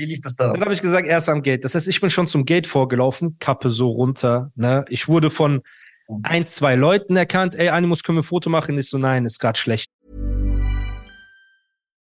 Wie lief das da? Dann habe ich gesagt, erst am Gate. Das heißt, ich bin schon zum Gate vorgelaufen, Kappe so runter. Ne? Ich wurde von ein, zwei Leuten erkannt. Ey, Animus, können wir ein Foto machen? Ich so, nein, ist gerade schlecht.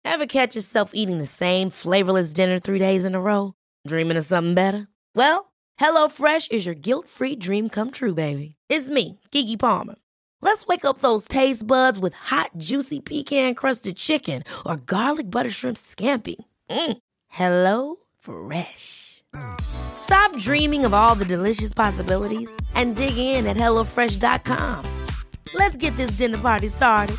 Ever catch yourself eating the same flavorless dinner three days in a row? Dreaming of something better? Well, HelloFresh is your guilt-free dream come true, baby. It's me, Kiki Palmer. Let's wake up those taste buds with hot, juicy pecan-crusted chicken or garlic butter shrimp scampi. Mm. Hello Fresh. Stop dreaming of all the delicious possibilities and dig in at HelloFresh.com. Let's get this dinner party started.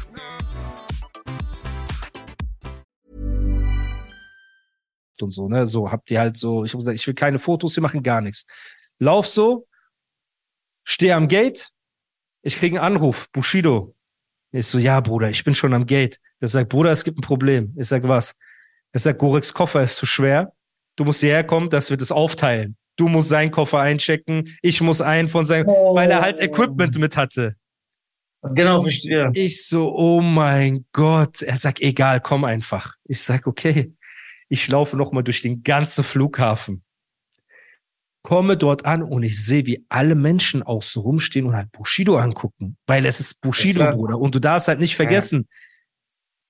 und so, ne? So habt ihr halt so, ich habe gesagt, ich will keine Fotos, wir machen gar nichts. Lauf so, stehe am Gate, ich kriege einen Anruf, Bushido. Ich so, ja, Bruder, ich bin schon am Gate. Er sagt, Bruder, es gibt ein Problem. Ich sag, was? Er sagt, Goreks Koffer ist zu schwer. Du musst hierher kommen, dass wir das aufteilen. Du musst seinen Koffer einchecken, ich muss einen von seinem, oh. weil er halt Equipment mit hatte. Genau, verstehe. Ich so, oh mein Gott. Er sagt, egal, komm einfach. Ich sag, okay. Ich laufe noch mal durch den ganzen Flughafen. Komme dort an und ich sehe, wie alle Menschen auch so rumstehen und halt Bushido angucken. Weil es ist Bushido, ja, Bruder. Und du darfst halt nicht vergessen, ja.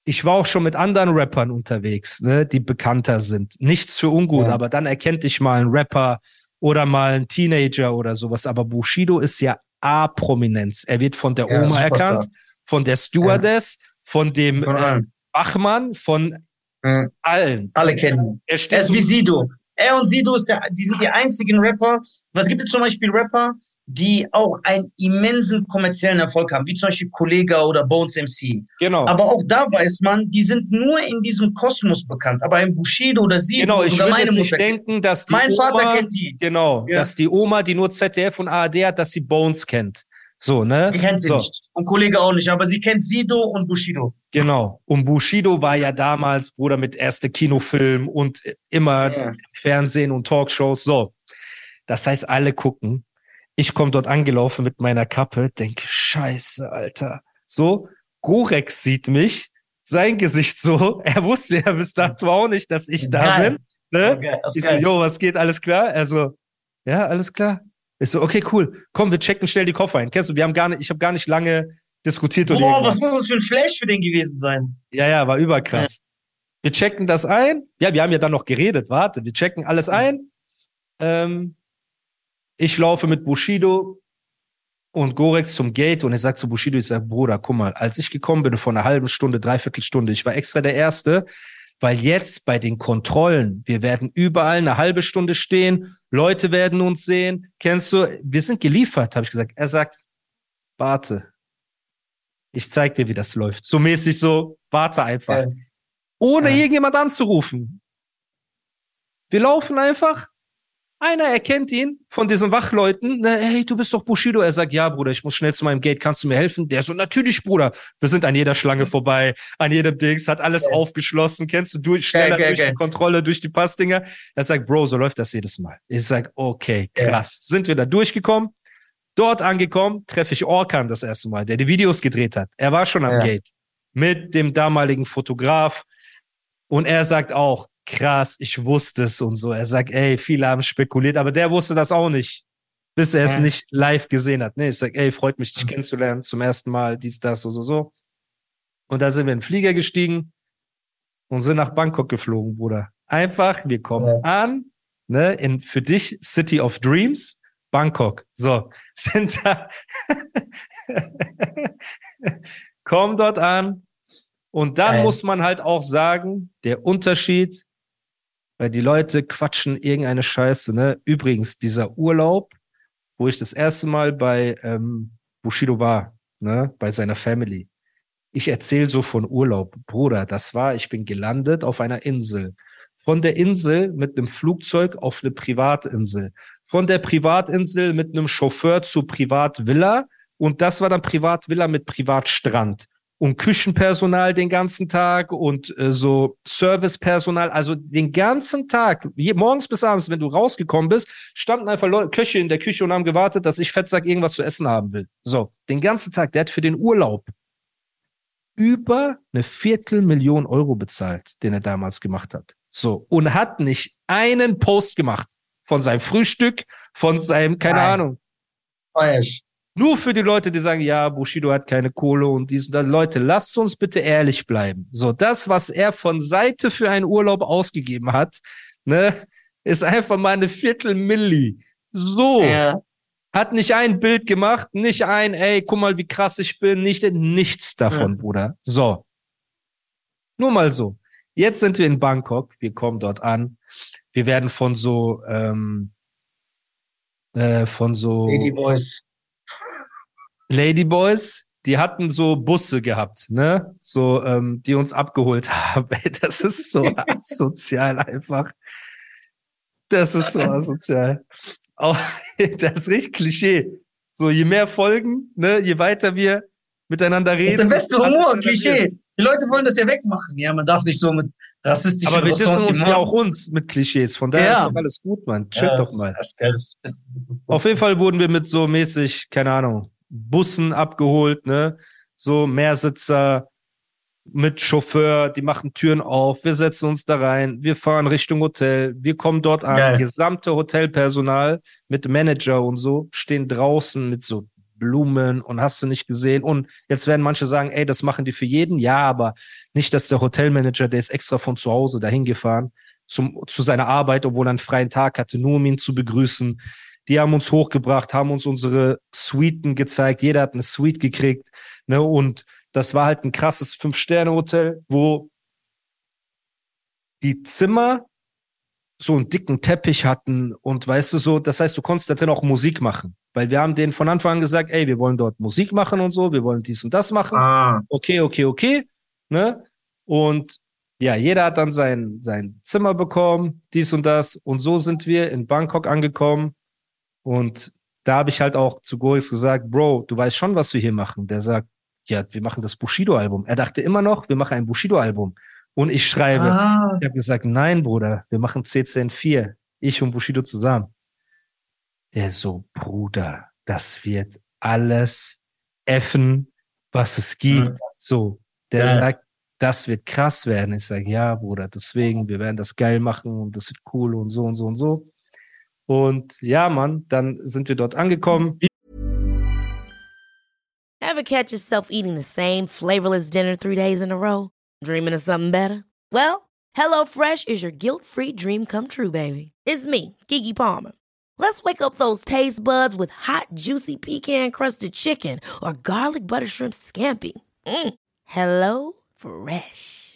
Ich war auch schon mit anderen Rappern unterwegs, ne, die bekannter sind. Nichts für ungut, ja. aber dann erkennt dich mal ein Rapper oder mal ein Teenager oder sowas. Aber Bushido ist ja A-Prominenz. Er wird von der Oma erkannt, von der Stewardess, von dem äh, Bachmann, von. Allen. Alle kennen. Er, er ist wie Sido. Er und Sido ist der, die sind die einzigen Rapper. Was gibt es zum Beispiel Rapper, die auch einen immensen kommerziellen Erfolg haben, wie zum Beispiel Kollega oder Bones MC. Genau. Aber auch da weiß man, die sind nur in diesem Kosmos bekannt. Aber ein Bushido oder Sido genau, ich oder meine Mutter. Nicht denken, dass die mein Oma, Vater kennt die. Genau, ja. dass die Oma, die nur ZDF und ARD hat, dass sie Bones kennt. So, ne? Die kennt sie so. nicht. Und Kollege auch nicht, aber sie kennt Sido und Bushido. Genau. Und Bushido war ja damals Bruder mit erste Kinofilm und immer ja. Fernsehen und Talkshows. So. Das heißt, alle gucken. Ich komme dort angelaufen mit meiner Kappe, denke, scheiße, Alter. So, Gorex sieht mich, sein Gesicht so. Er wusste ja bis dato auch nicht, dass ich da geil. bin. Ne? Geil, ich so, jo, was geht, alles klar? Also, ja, alles klar. Ich so, okay, cool. Komm, wir checken schnell die Koffer ein. Kennst du, wir haben gar nicht, ich habe gar nicht lange diskutiert. Boah, was muss das für ein Flash für den gewesen sein? Ja, ja, war überkrass. Ja. Wir checken das ein. Ja, wir haben ja dann noch geredet. Warte, wir checken alles ein. Ähm, ich laufe mit Bushido und Gorex zum Gate und ich sag zu Bushido, ich sag, Bruder, guck mal, als ich gekommen bin vor einer halben Stunde, dreiviertel Stunde, ich war extra der Erste, weil jetzt bei den Kontrollen, wir werden überall eine halbe Stunde stehen, Leute werden uns sehen. Kennst du, wir sind geliefert, habe ich gesagt. Er sagt, warte, ich zeig dir, wie das läuft. So mäßig so, warte einfach. Ja. Ohne ja. irgendjemand anzurufen. Wir laufen einfach, einer erkennt ihn von diesen Wachleuten. Na, hey, du bist doch Bushido. Er sagt, ja, Bruder, ich muss schnell zu meinem Gate. Kannst du mir helfen? Der so, natürlich, Bruder. Wir sind an jeder Schlange vorbei, an jedem Dings, hat alles okay. aufgeschlossen. Kennst du durch, schneller okay, okay, durch die Kontrolle, durch die Passdinger. Er sagt, Bro, so läuft das jedes Mal. Ich sag, okay, krass. Ja. Sind wir da durchgekommen? Dort angekommen, treffe ich Orkan das erste Mal, der die Videos gedreht hat. Er war schon am ja. Gate mit dem damaligen Fotograf. Und er sagt auch, krass, ich wusste es und so. Er sagt, ey, viele haben spekuliert, aber der wusste das auch nicht, bis er es ja. nicht live gesehen hat. Nee, ich sag, ey, freut mich, dich mhm. kennenzulernen, zum ersten Mal, dies, das, so, so, so. Und da sind wir in den Flieger gestiegen und sind nach Bangkok geflogen, Bruder. Einfach, wir kommen ja. an, ne, in, für dich City of Dreams, Bangkok. So, sind da, kommen dort an, und dann äh. muss man halt auch sagen, der Unterschied weil die Leute quatschen irgendeine Scheiße. Ne? Übrigens, dieser Urlaub, wo ich das erste Mal bei ähm, Bushido war, ne? bei seiner Family. Ich erzähle so von Urlaub. Bruder, das war, ich bin gelandet auf einer Insel. Von der Insel mit einem Flugzeug auf eine Privatinsel. Von der Privatinsel mit einem Chauffeur zur Privatvilla. Und das war dann Privatvilla mit Privatstrand und Küchenpersonal den ganzen Tag und äh, so Servicepersonal, also den ganzen Tag, je, morgens bis abends, wenn du rausgekommen bist, standen einfach Leute, Köche in der Küche und haben gewartet, dass ich Fettsack irgendwas zu essen haben will. So, den ganzen Tag, der hat für den Urlaub über eine Viertelmillion Euro bezahlt, den er damals gemacht hat. So. Und hat nicht einen Post gemacht von seinem Frühstück, von seinem, keine Nein. Ahnung. Falsch. Nur für die Leute, die sagen, ja, Bushido hat keine Kohle und dies und das. Leute, lasst uns bitte ehrlich bleiben. So, das, was er von Seite für einen Urlaub ausgegeben hat, ne, ist einfach mal eine Viertelmilli. So. Ja. Hat nicht ein Bild gemacht, nicht ein, ey, guck mal, wie krass ich bin, nicht nichts davon, Ja. Bruder. So. Nur mal so. Jetzt sind wir in Bangkok, wir kommen dort an. Wir werden von so, ähm, äh, von so Ladyboys. Ladyboys, die hatten so Busse gehabt, ne? So, ähm, die uns abgeholt haben. Das ist so asozial einfach. Das ist so asozial. Auch, das ist richtig Klischee. So, je mehr Folgen, ne, je weiter wir miteinander Das reden. ist der beste Humor, Klischee. Die Leute wollen das ja wegmachen. Ja, man darf nicht so mit rassistischen Aber wir dissen uns ja auch uns mit Klischees. Von daher Ja. ist doch alles gut, Mann. Chill Ja, doch das- mal. Das, das, das, Auf jeden Fall wurden wir mit so mäßig, keine Ahnung, Bussen abgeholt, ne? So Mehrsitzer mit Chauffeur, die machen Türen auf, wir setzen uns da rein, wir fahren Richtung Hotel, wir kommen dort an, Geil. gesamte Hotelpersonal mit Manager und so stehen draußen mit so Blumen und hast du nicht gesehen. Und jetzt werden manche sagen, ey, das machen die für jeden. Ja, aber nicht, dass der Hotelmanager, der ist extra von zu Hause dahin gefahren zum, zu seiner Arbeit, obwohl er einen freien Tag hatte, nur um ihn zu begrüßen. Die haben uns hochgebracht, haben uns unsere Suiten gezeigt. Jeder hat eine Suite gekriegt. Ne? Und das war halt ein krasses Fünf-Sterne-Hotel, wo die Zimmer so einen dicken Teppich hatten und weißt du so, das heißt, du konntest da drin auch Musik machen. Weil wir haben denen von Anfang an gesagt, ey, wir wollen dort Musik machen und so, wir wollen dies und das machen ah, okay, okay, okay, ne? Und ja, jeder hat dann sein, sein Zimmer bekommen, dies und das. Und so sind wir in Bangkok angekommen. Und da habe ich halt auch zu Gorix gesagt, Bro, du weißt schon, was wir hier machen. Der sagt, ja, wir machen das Bushido-Album. Er dachte immer noch, wir machen ein Bushido-Album. Und ich schreibe, ah, ich habe gesagt, nein, Bruder, wir machen CCN4. Ich und Bushido zusammen. Der so, Bruder, das wird alles effen, was es gibt. Mhm. So, der Ja. sagt, das wird krass werden. Ich sage, ja, Bruder, deswegen, wir werden das geil machen und das wird cool und so und so und so. Und ja, Mann, dann sind wir dort angekommen. Ever catch yourself eating the same flavorless dinner three days in a row? Dreaming of something better? Well, HelloFresh is your guilt free dream come true, baby. It's me, Kiki Palmer. Let's wake up those taste buds with hot, juicy pecan crusted chicken or garlic butter shrimp scampi. Mm. Hello Fresh.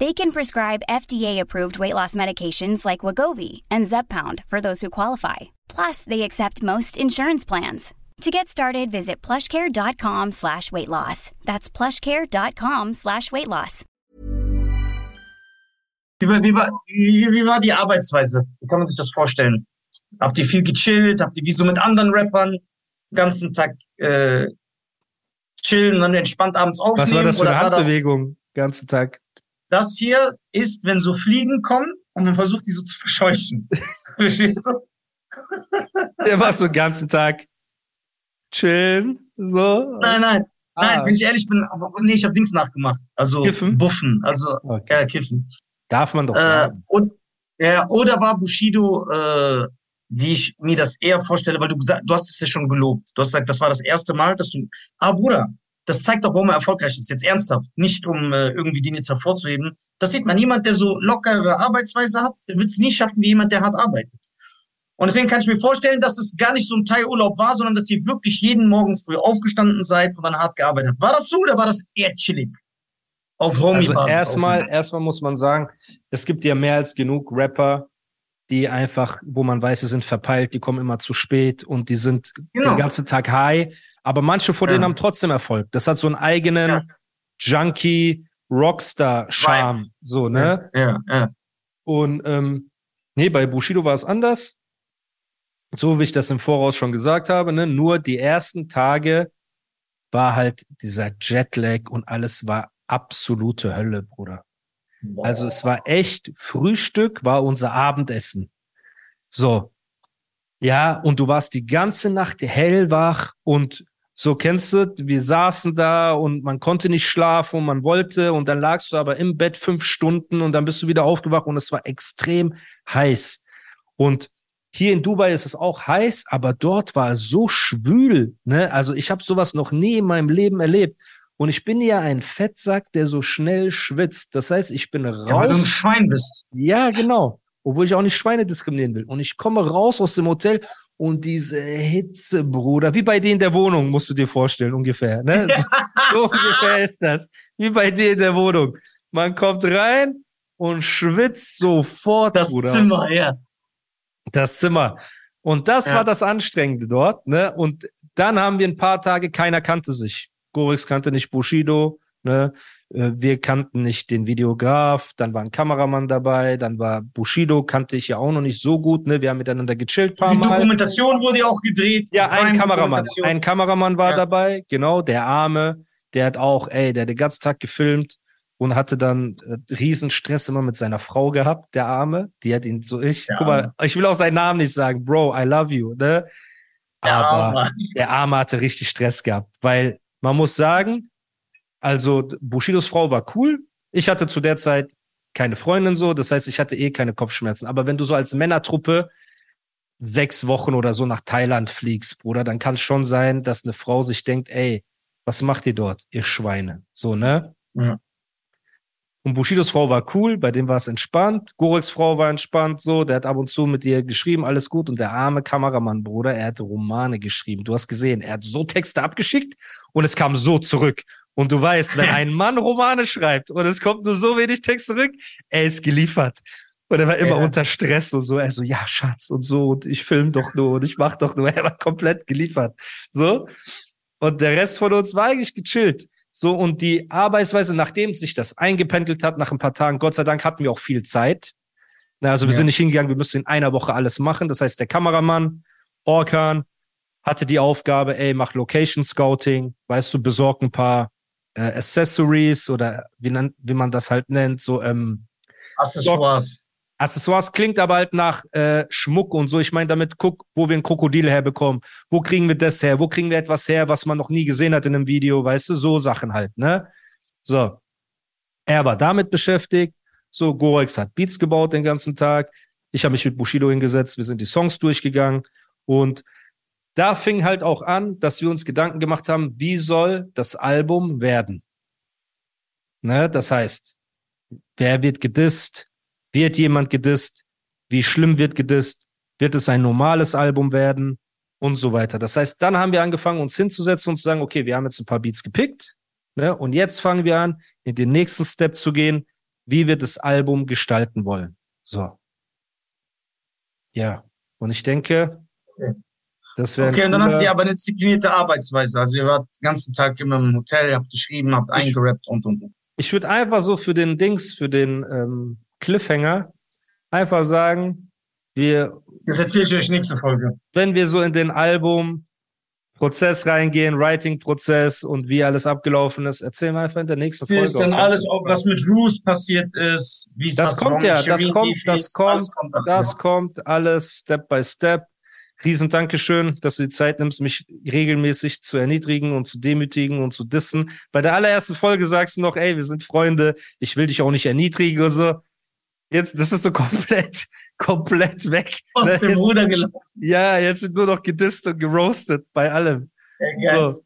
They can prescribe FDA-approved weight loss medications like Wagovi and Zepbound for those who qualify. Plus, they accept most insurance plans. To get started, visit plushcare.com slash weight loss. That's plushcare.com slash weight loss. wie, war- wie, war, wie, wie war die Arbeitsweise? Wie kann man sich das vorstellen? Habt ihr viel gechillt? Habt ihr wie so mit anderen Rappern den ganzen Tag äh, chillen und dann entspannt abends aufnehmen? Was war das für eine war das, Handbewegung? Ganzen Tag. Das hier ist, wenn so Fliegen kommen und man versucht, die so zu verscheuchen. Verstehst du? Der war so den ganzen Tag chillen, so. Nein, nein. Nein, Ah, wenn ich ehrlich bin, aber nee, ich habe Dings nachgemacht. Also Kiffen? Buffen, also okay. ja, Kiffen. Darf man doch Äh, sagen. und, ja, oder war Bushido, äh, wie ich mir das eher vorstelle, weil du gesagt, du hast es ja schon gelobt. Du hast gesagt, das war das erste Mal, dass du. Ah, Bruder, das zeigt doch, warum er erfolgreich ist. Jetzt ernsthaft. Nicht um äh, irgendwie den jetzt hervorzuheben. Das sieht man. Jemand, der so lockere Arbeitsweise hat, wird es nie schaffen wie jemand, der hart arbeitet. Und deswegen kann ich mir vorstellen, dass es gar nicht so ein Teilurlaub war, sondern dass ihr wirklich jeden Morgen früh aufgestanden seid und dann hart gearbeitet habt. War das so oder war das eher chillig? Auf Homie-Basis. Also erstmal, erstmal muss man sagen, es gibt ja mehr als genug Rapper, die einfach, wo man weiß, sie sind verpeilt, die kommen immer zu spät und die sind Genau. den ganzen Tag high. Aber manche von Ja. denen haben trotzdem Erfolg. Das hat so einen eigenen Ja. Junkie Rockstar-Charme, so, ne? Ja, ja. Und ähm, nee, bei Bushido war es anders. so wie ich das im Voraus schon gesagt habe, ne, nur die ersten Tage war halt dieser Jetlag und alles war absolute Hölle, Bruder. Also es war echt, Frühstück war unser Abendessen. So. Ja, und du warst die ganze Nacht hellwach und so kennst du, wir saßen da und man konnte nicht schlafen und man wollte und dann lagst du aber im Bett fünf Stunden und dann bist du wieder aufgewacht und es war extrem heiß. Und hier in Dubai ist es auch heiß, aber dort war es so schwül. Ne? Also ich habe sowas noch nie in meinem Leben erlebt. Und ich bin ja ein Fettsack, der so schnell schwitzt. Das heißt, ich bin raus. Ja, weil du ein Schwein bist. Ja, genau. Obwohl ich auch nicht Schweine diskriminieren will. Und ich komme raus aus dem Hotel und diese Hitze, Bruder, wie bei dir in der Wohnung, musst du dir vorstellen, ungefähr. Ne? So, so ungefähr ist das. Wie bei dir in der Wohnung. Man kommt rein und schwitzt sofort, das Bruder. Zimmer, ja das Zimmer. Und das ja. war das Anstrengende dort. Ne? Und dann haben wir ein paar Tage, keiner kannte sich. Gorix kannte nicht Bushido. Ne? Äh, wir kannten nicht den Videograf. Dann war ein Kameramann dabei. Dann war Bushido, kannte ich ja auch noch nicht so gut. Ne? Wir haben miteinander gechillt. Paar Die Mal. Dokumentation wurde ja auch gedreht. Ja, ein Kameramann. Ein Kameramann war ja. dabei. Genau, der Arme. Der hat auch, ey, der hat den ganzen Tag gefilmt und hatte dann äh, Riesenstress immer mit seiner Frau gehabt, der Arme. Die hat ihn so, ich, ja. guck mal, ich will auch seinen Namen nicht sagen, Bro, I love you, ne? Aber ja, der Arme hatte richtig Stress gehabt, weil man muss sagen, also Bushidos Frau war cool. Ich hatte zu der Zeit keine Freundin so, das heißt, ich hatte eh keine Kopfschmerzen. Aber wenn du so als Männertruppe sechs Wochen oder so nach Thailand fliegst, Bruder, dann kann es schon sein, dass eine Frau sich denkt, ey, was macht ihr dort, ihr Schweine? So, ne? Ja. Und Bushidos Frau war cool, bei dem war es entspannt. Goreks Frau war entspannt, so. Der hat ab und zu mit ihr geschrieben, alles gut. Und der arme Kameramann, Bruder, er hat Romane geschrieben. Du hast gesehen, er hat so Texte abgeschickt und es kam so zurück. Und du weißt, wenn ein Mann Romane schreibt und es kommt nur so wenig Text zurück, er ist geliefert. Und er war immer ja. unter Stress und so. Er so, ja, Schatz und so. Und ich film doch nur und ich mach doch nur. Er war komplett geliefert. So. Und der Rest von uns war eigentlich gechillt. So, und die Arbeitsweise, nachdem sich das eingependelt hat, nach ein paar Tagen, Gott sei Dank hatten wir auch viel Zeit. Also wir ja. sind nicht hingegangen, wir müssen in einer Woche alles machen. Das heißt, der Kameramann, Orkan, hatte die Aufgabe, ey, mach Location Scouting, weißt du, besorg ein paar äh, Accessories oder wie, wie man das halt nennt, so ähm, Accessoires. Accessoires klingt aber halt nach äh, Schmuck und so. Ich meine damit, guck, wo wir ein Krokodil herbekommen. Wo kriegen wir das her? Wo kriegen wir etwas her, was man noch nie gesehen hat in einem Video? Weißt du, so Sachen halt, ne? So. Er war damit beschäftigt. So, Gorex hat Beats gebaut den ganzen Tag. Ich habe mich mit Bushido hingesetzt. Wir sind die Songs durchgegangen. Und da fing halt auch an, dass wir uns Gedanken gemacht haben, wie soll das Album werden? Ne? Das heißt, wer wird gedisst? Wird jemand gedisst? Wie schlimm wird gedisst? Wird es ein normales Album werden? Und so weiter. Das heißt, dann haben wir angefangen, uns hinzusetzen und zu sagen, okay, wir haben jetzt ein paar Beats gepickt. Ne? Und jetzt fangen wir an, in den nächsten Step zu gehen. Wie wir das Album gestalten wollen. So. Ja. Und ich denke, das wäre. Okay, und dann haben Sie aber eine disziplinierte Arbeitsweise. Also ihr wart den ganzen Tag immer im Hotel, habt geschrieben, habt eingerappt und und und. Ich würde einfach so für den Dings, für den ähm, Cliffhanger einfach sagen, wir. Das erzähle ich euch nächste Folge. Wenn wir so in den Album Prozess reingehen, Writing-Prozess und wie alles abgelaufen ist, erzählen wir einfach in der nächsten Folge. Wie ist dann alles, was mit Roos passiert ist, wie es das kommt ja, das kommt, das kommt, kommt, das kommt alles Step by Step. Riesen Dankeschön, dass du die Zeit nimmst, mich regelmäßig zu erniedrigen und zu demütigen und zu dissen. Bei der allerersten Folge sagst du noch, ey, wir sind Freunde, ich will dich auch nicht erniedrigen oder so. Jetzt, das ist so komplett, komplett weg. Aus ne? dem jetzt, Ruder gelaufen. Ja, jetzt wird nur noch gedisst und geroastet bei allem. Ja, so.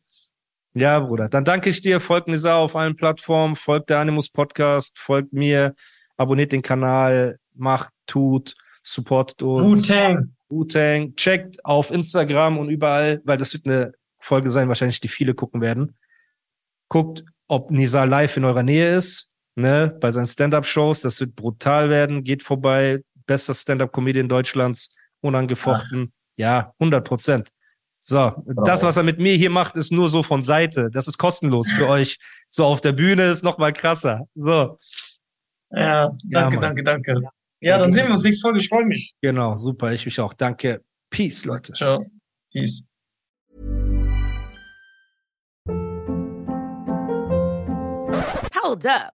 ja, Bruder. Dann danke ich dir. Folgt Nisa auf allen Plattformen. Folgt der Animus Podcast. Folgt mir. Abonniert den Kanal. Macht, tut. Supportet uns. Wu-Tang. Wu-Tang. Checkt auf Instagram und überall, weil das wird eine Folge sein, wahrscheinlich, die viele gucken werden. Guckt, ob Nisa live in eurer Nähe ist ne, bei seinen Stand-Up-Shows. Das wird brutal werden. Geht vorbei. Bester Stand-Up-Comedian Deutschlands. Unangefochten. Ach. Ja, 100 Prozent. So, Bravo. das, was er mit mir hier macht, ist nur so von Seite. Das ist kostenlos für euch. So auf der Bühne ist noch mal krasser. So. Ja, danke, ja, danke, danke. Ja, dann sehen wir uns nächste Folge. Ich freue mich. Genau, super. Ich mich auch. Danke. Peace, Leute. Ciao. Peace. Hold up.